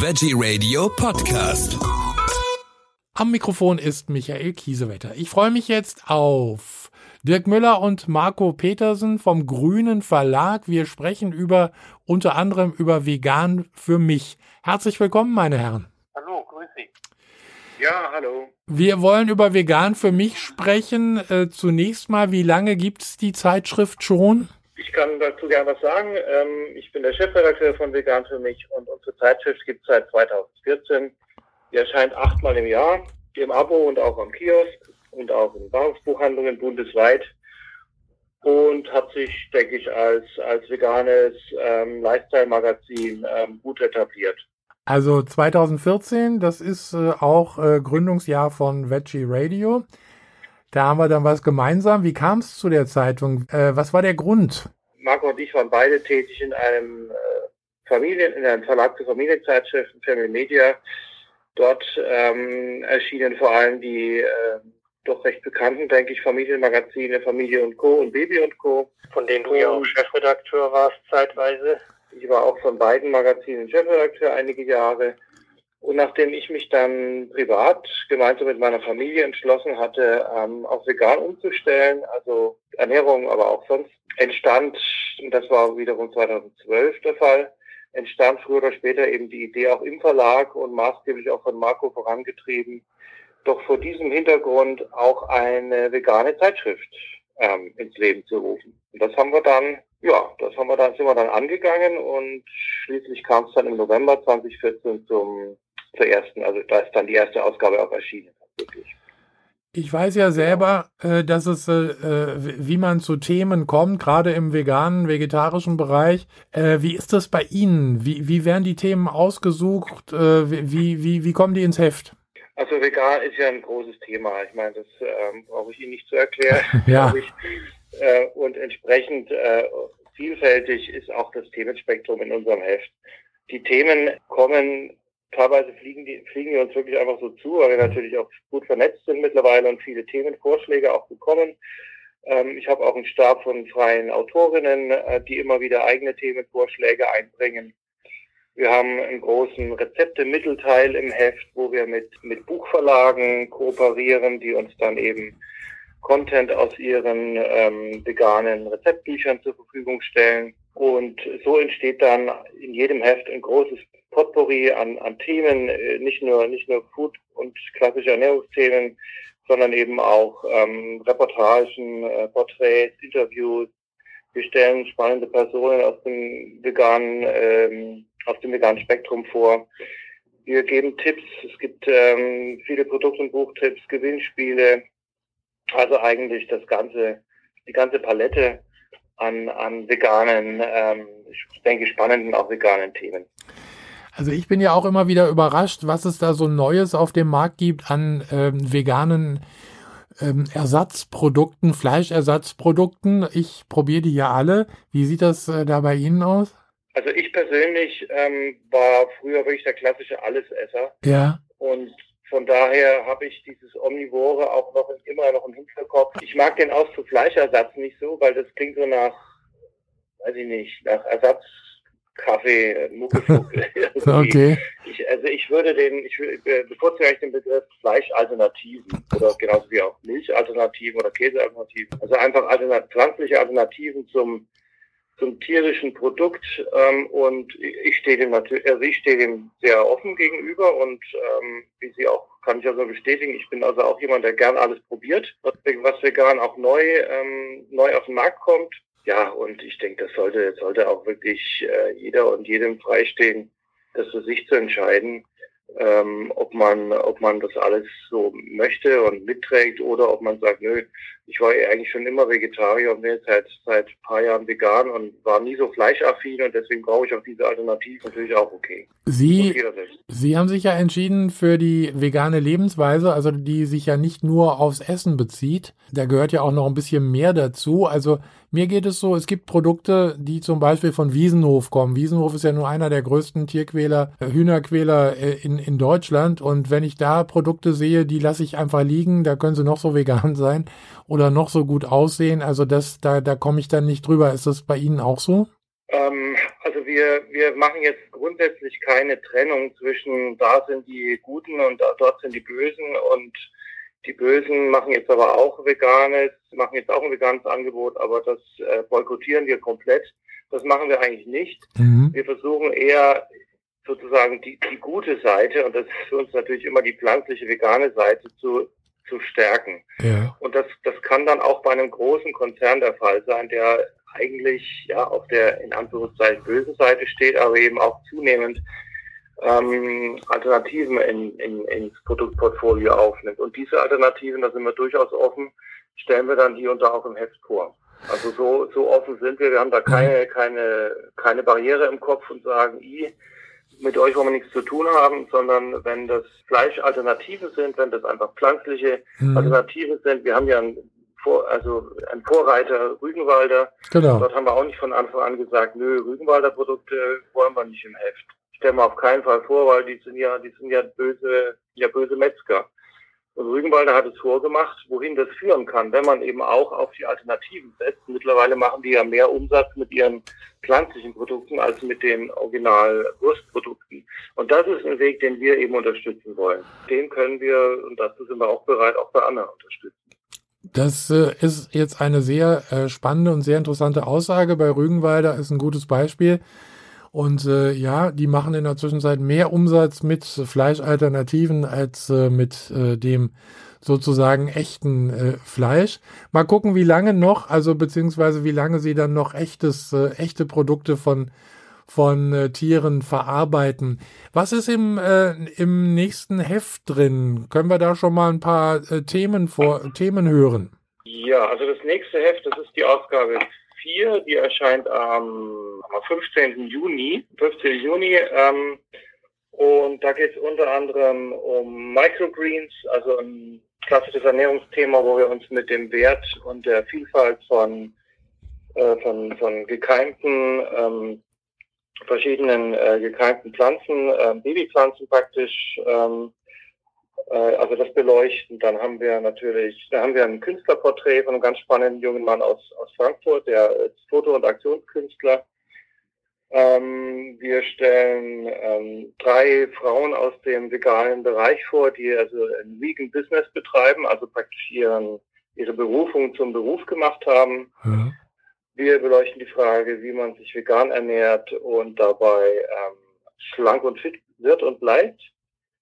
Veggie Radio Podcast. Am Mikrofon ist Michael Kiesewetter. Ich freue mich jetzt auf Dirk Müller und Marco Petersen vom Grünen Verlag. Wir sprechen über unter anderem über Vegan für mich. Herzlich willkommen, meine Herren. Hallo, grüß Sie. Ja, hallo. Wir wollen über Vegan für mich sprechen. Äh, zunächst mal, wie lange gibt es die Zeitschrift schon? Ich kann dazu gerne was sagen. Ähm, ich bin der Chefredakteur von Vegan für mich und unsere Zeitschrift gibt es seit 2014. Die erscheint achtmal im Jahr im Abo und auch am Kiosk und auch in Bahnhofsbuchhandlungen bundesweit und hat sich, denke ich, als, als veganes ähm, Lifestyle-Magazin ähm, gut etabliert. Also 2014, das ist äh, auch äh, Gründungsjahr von Veggie Radio. Da haben wir dann was gemeinsam. Wie kam es zu der Zeitung? Äh, was war der Grund? Marco und ich waren beide tätig in einem äh, Familien, in einem Verlag für Familienzeitschriften, Family Media. Dort ähm, erschienen vor allem die äh, doch recht bekannten, denke ich, Familienmagazine Familie und Co. und Baby und Co., von denen du ja auch Chefredakteur warst zeitweise. Ich war auch von beiden Magazinen Chefredakteur einige Jahre. Und nachdem ich mich dann privat gemeinsam mit meiner Familie entschlossen hatte, ähm, auf vegan umzustellen, also Ernährung, aber auch sonst, entstand, und das war wiederum 2012 der Fall, entstand früher oder später eben die Idee auch im Verlag und maßgeblich auch von Marco vorangetrieben, doch vor diesem Hintergrund auch eine vegane Zeitschrift ähm, ins Leben zu rufen. Und das haben wir dann, ja, das haben wir dann, sind wir dann angegangen und schließlich kam es dann im November 2014 zum zur ersten, also da ist dann die erste Ausgabe auch erschienen. Wirklich. Ich weiß ja selber, äh, dass es, äh, äh, wie man zu Themen kommt, gerade im veganen, vegetarischen Bereich. Äh, wie ist das bei Ihnen? Wie, wie werden die Themen ausgesucht? Äh, wie, wie, wie kommen die ins Heft? Also vegan ist ja ein großes Thema. Ich meine, das ähm, brauche ich Ihnen nicht zu erklären. ja. Äh, und entsprechend vielfältig ist auch das Themenspektrum in unserem Heft. Die Themen kommen teilweise fliegen die, fliegen die uns wirklich einfach so zu, weil wir natürlich auch gut vernetzt sind mittlerweile und viele Themenvorschläge auch bekommen. Ähm, ich habe auch einen Stab von freien Autorinnen, äh, die immer wieder eigene Themenvorschläge einbringen. Wir haben einen großen Rezepte-Mittelteil im Heft, wo wir mit, mit Buchverlagen kooperieren, die uns dann eben Content aus ihren ähm, veganen Rezeptbüchern zur Verfügung stellen. Und so entsteht dann in jedem Heft ein großes Potpourri an, an Themen, äh, nicht nur, nicht nur Food und klassische Ernährungsthemen, sondern eben auch ähm, Reportagen, äh, Porträts, Interviews. Wir stellen spannende Personen aus dem veganen, ähm, aus dem veganen Spektrum vor. Wir geben Tipps. Es gibt ähm, viele Produkt- und Buchtipps, Gewinnspiele. Also eigentlich das ganze, die ganze Palette an, an veganen, ähm, ich denke spannenden auch veganen Themen. Also ich bin ja auch immer wieder überrascht, was es da so Neues auf dem Markt gibt an ähm, veganen ähm, Ersatzprodukten, Fleischersatzprodukten. Ich probiere die ja alle. Wie sieht das äh, da bei Ihnen aus? Also ich persönlich ähm, war früher wirklich der klassische Allesesser. Ja. Und von daher habe ich dieses Omnivore auch noch immer noch im Hinterkopf. Ich mag den Ausdruck Fleischersatz nicht so, weil das klingt so nach, weiß ich nicht, nach Ersatz Kaffee, äh, Muckefucke. okay. Ich, also ich würde den, ich bevorzuge den Begriff Fleischalternativen oder genauso wie auch Milchalternativen oder Käsealternativen. Also einfach alternat pflanzliche Alternativen zum zum tierischen Produkt ähm, und ich stehe dem natürlich, also ich stehe dem sehr offen gegenüber und ähm, wie Sie auch kann ich also bestätigen. Ich bin also auch jemand, der gern alles probiert, was, was vegan auch neu ähm, neu auf den Markt kommt. Ja, und ich denke, das sollte, sollte auch wirklich äh, jeder und jedem freistehen, das für sich zu entscheiden, ähm, ob man, ob man das alles so möchte und mitträgt oder ob man sagt, nö, ich war eigentlich schon immer Vegetarier und bin jetzt seit, seit ein paar Jahren vegan und war nie so fleischaffin und deswegen brauche ich auch diese Alternative natürlich auch okay. Sie, Sie haben sich ja entschieden für die vegane Lebensweise, also die sich ja nicht nur aufs Essen bezieht. Da gehört ja auch noch ein bisschen mehr dazu. Also mir geht es so, es gibt Produkte, die zum Beispiel von Wiesenhof kommen. Wiesenhof ist ja nur einer der größten Tierquäler, äh, Hühnerquäler äh, in, in Deutschland. Und wenn ich da Produkte sehe, die lasse ich einfach liegen, da können sie noch so vegan sein oder noch so gut aussehen. Also das, da, da komme ich dann nicht drüber. Ist das bei Ihnen auch so? Ähm, Also wir, wir machen jetzt grundsätzlich keine Trennung zwischen da sind die Guten und da, dort sind die Bösen und die Bösen machen jetzt aber auch veganes, machen jetzt auch ein veganes Angebot, aber das äh, boykottieren wir komplett. Das machen wir eigentlich nicht. Mhm. Wir versuchen eher sozusagen die, die gute Seite, und das ist für uns natürlich immer die pflanzliche vegane Seite, zu, zu stärken. Ja. Und das, das kann dann auch bei einem großen Konzern der Fall sein, der eigentlich ja auf der in Anführungszeichen bösen Seite steht, aber eben auch zunehmend ähm, Alternativen in, in, ins Produktportfolio aufnimmt. Und diese Alternativen, da sind wir durchaus offen, stellen wir dann hier und da auch im Heft vor. Also so, so offen sind wir. Wir haben da keine, keine, keine Barriere im Kopf und sagen, i, mit euch wollen wir nichts zu tun haben, sondern wenn das Fleisch Alternativen sind, wenn das einfach pflanzliche mhm. Alternativen sind. Wir haben ja ein, Vor, also ein Vorreiter Rügenwalder. Genau. Dort haben wir auch nicht von Anfang an gesagt, nö, Rügenwalder Produkte wollen wir nicht im Heft. Stellen wir auf keinen Fall vor, weil die sind ja, die sind ja böse, ja böse Metzger. Und Rügenwalder hat es vorgemacht, wohin das führen kann, wenn man eben auch auf die Alternativen setzt. Mittlerweile machen die ja mehr Umsatz mit ihren pflanzlichen Produkten als mit den Original-Wurstprodukten. Und das ist ein Weg, den wir eben unterstützen wollen. Den können wir, und dazu sind wir auch bereit, auch bei anderen unterstützen. Das äh, ist jetzt eine sehr äh, spannende und sehr interessante Aussage. Bei Rügenwalder ist ein gutes Beispiel. Und äh, ja, die machen in der Zwischenzeit mehr Umsatz mit Fleischalternativen als äh, mit äh, dem sozusagen echten äh, Fleisch. Mal gucken, wie lange noch, also beziehungsweise wie lange sie dann noch echtes, äh, echte Produkte von von äh, Tieren verarbeiten. Was ist im, äh, im nächsten Heft drin? Können wir da schon mal ein paar äh, Themen vor Themen hören? Ja, also das nächste Heft, das ist die Ausgabe 4, die erscheint am, am 15. Juni. 15. Juni. Ähm, und da geht es unter anderem um Microgreens, also ein klassisches Ernährungsthema, wo wir uns mit dem Wert und der Vielfalt von, äh, von, von gekeimten, ähm, verschiedenen äh, gekeimten Pflanzen, äh, Babypflanzen praktisch ähm, äh, also das beleuchten. Dann haben wir natürlich, da haben wir ein Künstlerporträt von einem ganz spannenden jungen Mann aus, aus Frankfurt, der ist Foto- und Aktionskünstler. Ähm, wir stellen ähm, drei Frauen aus dem veganen Bereich vor, die also ein Vegan Business betreiben, also praktisch ihren, ihre Berufung zum Beruf gemacht haben. Mhm. Wir beleuchten die Frage, wie man sich vegan ernährt und dabei ähm, schlank und fit wird und bleibt.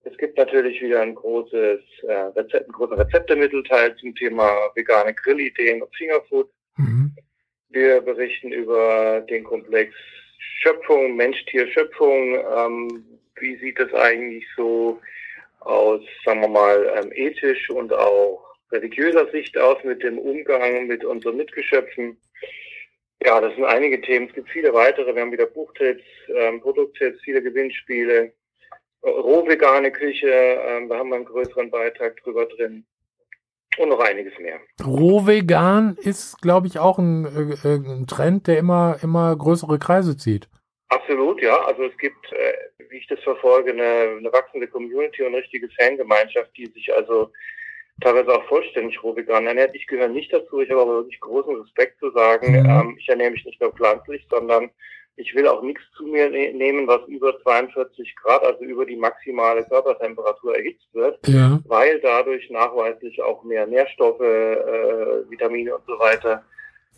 Es gibt natürlich wieder ein großes äh, Rezept, einen großen Rezeptemittelteil zum Thema vegane Grillideen und Fingerfood. Mhm. Wir berichten über den Komplex Schöpfung, Mensch-Tier-Schöpfung. Ähm, wie sieht es eigentlich so aus, sagen wir mal, ähm, ethisch und auch religiöser Sicht aus mit dem Umgang mit unseren Mitgeschöpfen? Ja, das sind einige Themen. Es gibt viele weitere. Wir haben wieder Buchtipps, ähm, Produkttipps, viele Gewinnspiele rohvegane Küche, ähm, da haben wir einen größeren Beitrag drüber drin. Und noch einiges mehr. Rohvegan ist, glaube ich, auch ein, äh, ein, Trend, der immer, immer größere Kreise zieht. Absolut, ja. Also es gibt, äh, wie ich das verfolge, eine, eine wachsende Community und eine richtige Fangemeinschaft, die sich also teilweise auch vollständig rohvegan ernährt. Ich gehöre nicht dazu. Ich habe aber wirklich großen Respekt zu sagen, mhm. ähm, ich ernähre mich nicht nur pflanzlich, sondern ich will auch nichts zu mir ne nehmen, was über 42 Grad, also über die maximale Körpertemperatur erhitzt wird, ja. weil dadurch nachweislich auch mehr Nährstoffe, äh, Vitamine und so weiter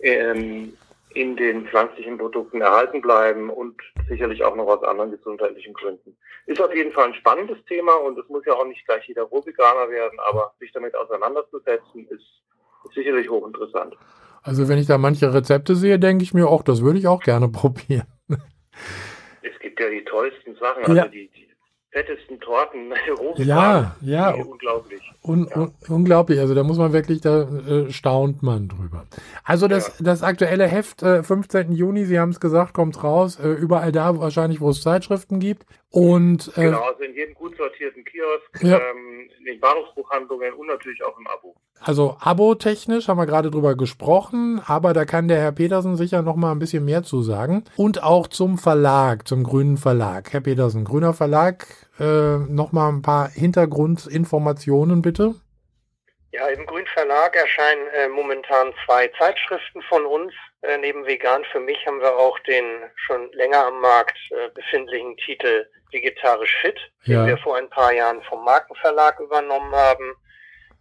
ähm, in den pflanzlichen Produkten erhalten bleiben und sicherlich auch noch aus anderen gesundheitlichen Gründen. Ist auf jeden Fall ein spannendes Thema und es muss ja auch nicht gleich jeder Rohveganer werden, aber sich damit auseinanderzusetzen ist, ist sicherlich hochinteressant. Also wenn ich da manche Rezepte sehe, denke ich mir, auch das würde ich auch gerne probieren. Es gibt ja die tollsten Sachen, also ja. die, die fettesten Torten. ja, ja. Unglaublich. Un, un, unglaublich. Also da muss man wirklich, da äh, staunt man drüber. Also das, ja. das aktuelle Heft, äh, 15. Juni, Sie haben es gesagt, kommt raus. Äh, überall da wahrscheinlich, wo es Zeitschriften gibt. Und, äh, genau, also in jedem gut sortierten Kiosk, ja. ähm, in den Bahnhofsbuchhandlungen und natürlich auch im Abo. Also Abo-technisch haben wir gerade drüber gesprochen, aber da kann der Herr Petersen sicher noch mal ein bisschen mehr zu sagen. Und auch zum Verlag, zum Grünen Verlag. Herr Petersen, Grüner Verlag, äh, noch mal ein paar Hintergrundinformationen bitte. Ja, im Grünen Verlag erscheinen äh, momentan zwei Zeitschriften von uns. Äh, neben Vegan für mich haben wir auch den schon länger am Markt äh, befindlichen Titel Vegetarisch Fit, ja. den wir vor ein paar Jahren vom Markenverlag übernommen haben.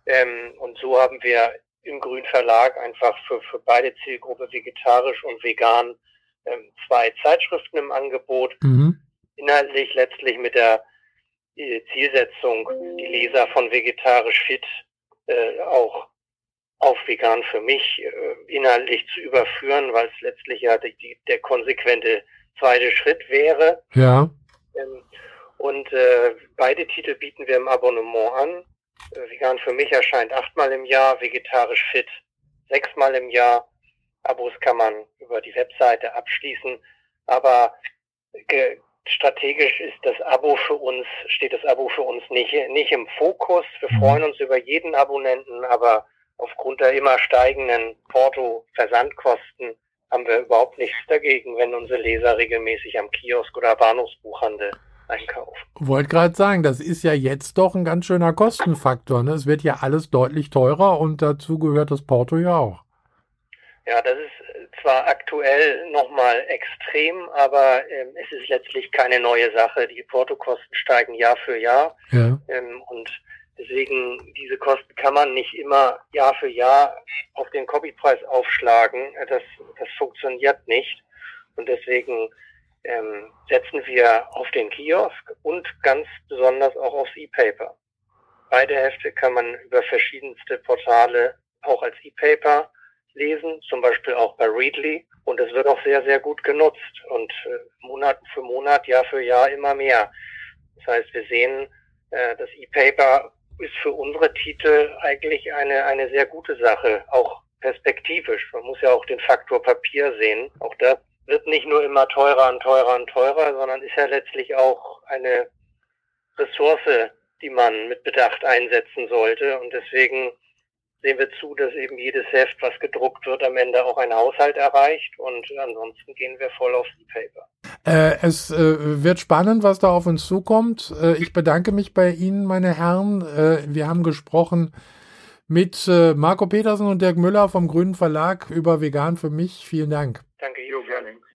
Ähm, und so haben wir im Grün Verlag einfach für, für beide Zielgruppe vegetarisch und vegan ähm, zwei Zeitschriften im Angebot. Mhm. Inhaltlich letztlich mit der äh, Zielsetzung, die Leser von vegetarisch fit äh, auch auf vegan für mich äh, inhaltlich zu überführen, weil es letztlich ja die, die, der konsequente zweite Schritt wäre. Ja. Ähm, und äh, beide Titel bieten wir im Abonnement an. Äh, vegan für mich erscheint achtmal im Jahr, vegetarisch fit sechsmal im Jahr. Abos kann man über die Webseite abschließen, aber strategisch ist das Abo für uns, steht das Abo für uns nicht, nicht im Fokus. Wir mhm. freuen uns über jeden Abonnenten, aber aufgrund der immer steigenden Porto-Versandkosten haben wir überhaupt nichts dagegen, wenn unsere Leser regelmäßig am Kiosk oder Bahnhofsbuchhandel einkaufen. Wollte gerade sagen, das ist ja jetzt doch ein ganz schöner Kostenfaktor. Ne? Es wird ja alles deutlich teurer und dazu gehört das Porto ja auch. Ja, das ist zwar aktuell nochmal extrem, aber ähm, es ist letztlich keine neue Sache. Die Portokosten steigen Jahr für Jahr. Ja. Ähm, und deswegen, diese Kosten kann man nicht immer Jahr für Jahr auf den Copypreis aufschlagen. Das, das funktioniert nicht. Und deswegen ähm, setzen wir auf den Kiosk und ganz besonders auch aufs E-Paper. Beide Hefte kann man über verschiedenste Portale auch als E-Paper lesen, zum Beispiel auch bei Readly. Und es wird auch sehr, sehr gut genutzt und äh, Monat für Monat, Jahr für Jahr immer mehr. Das heißt, wir sehen, äh, das E-Paper ist für unsere Titel eigentlich eine, eine sehr gute Sache, auch perspektivisch. Man muss ja auch den Faktor Papier sehen. Auch das wird nicht nur immer teurer und teurer und teurer, sondern ist ja letztlich auch eine Ressource, die man mit Bedacht einsetzen sollte. Und deswegen sehen wir zu, dass eben jedes Heft, was gedruckt wird, am Ende auch einen Haushalt erreicht und ansonsten gehen wir voll aufs E-Paper. Äh, es äh, wird spannend, was da auf uns zukommt. Äh, ich bedanke mich bei Ihnen, meine Herren. Äh, wir haben gesprochen mit äh, Marco Petersen und Dirk Müller vom Grünen Verlag über Vegan für mich. Vielen Dank. Danke, Jo, gerne.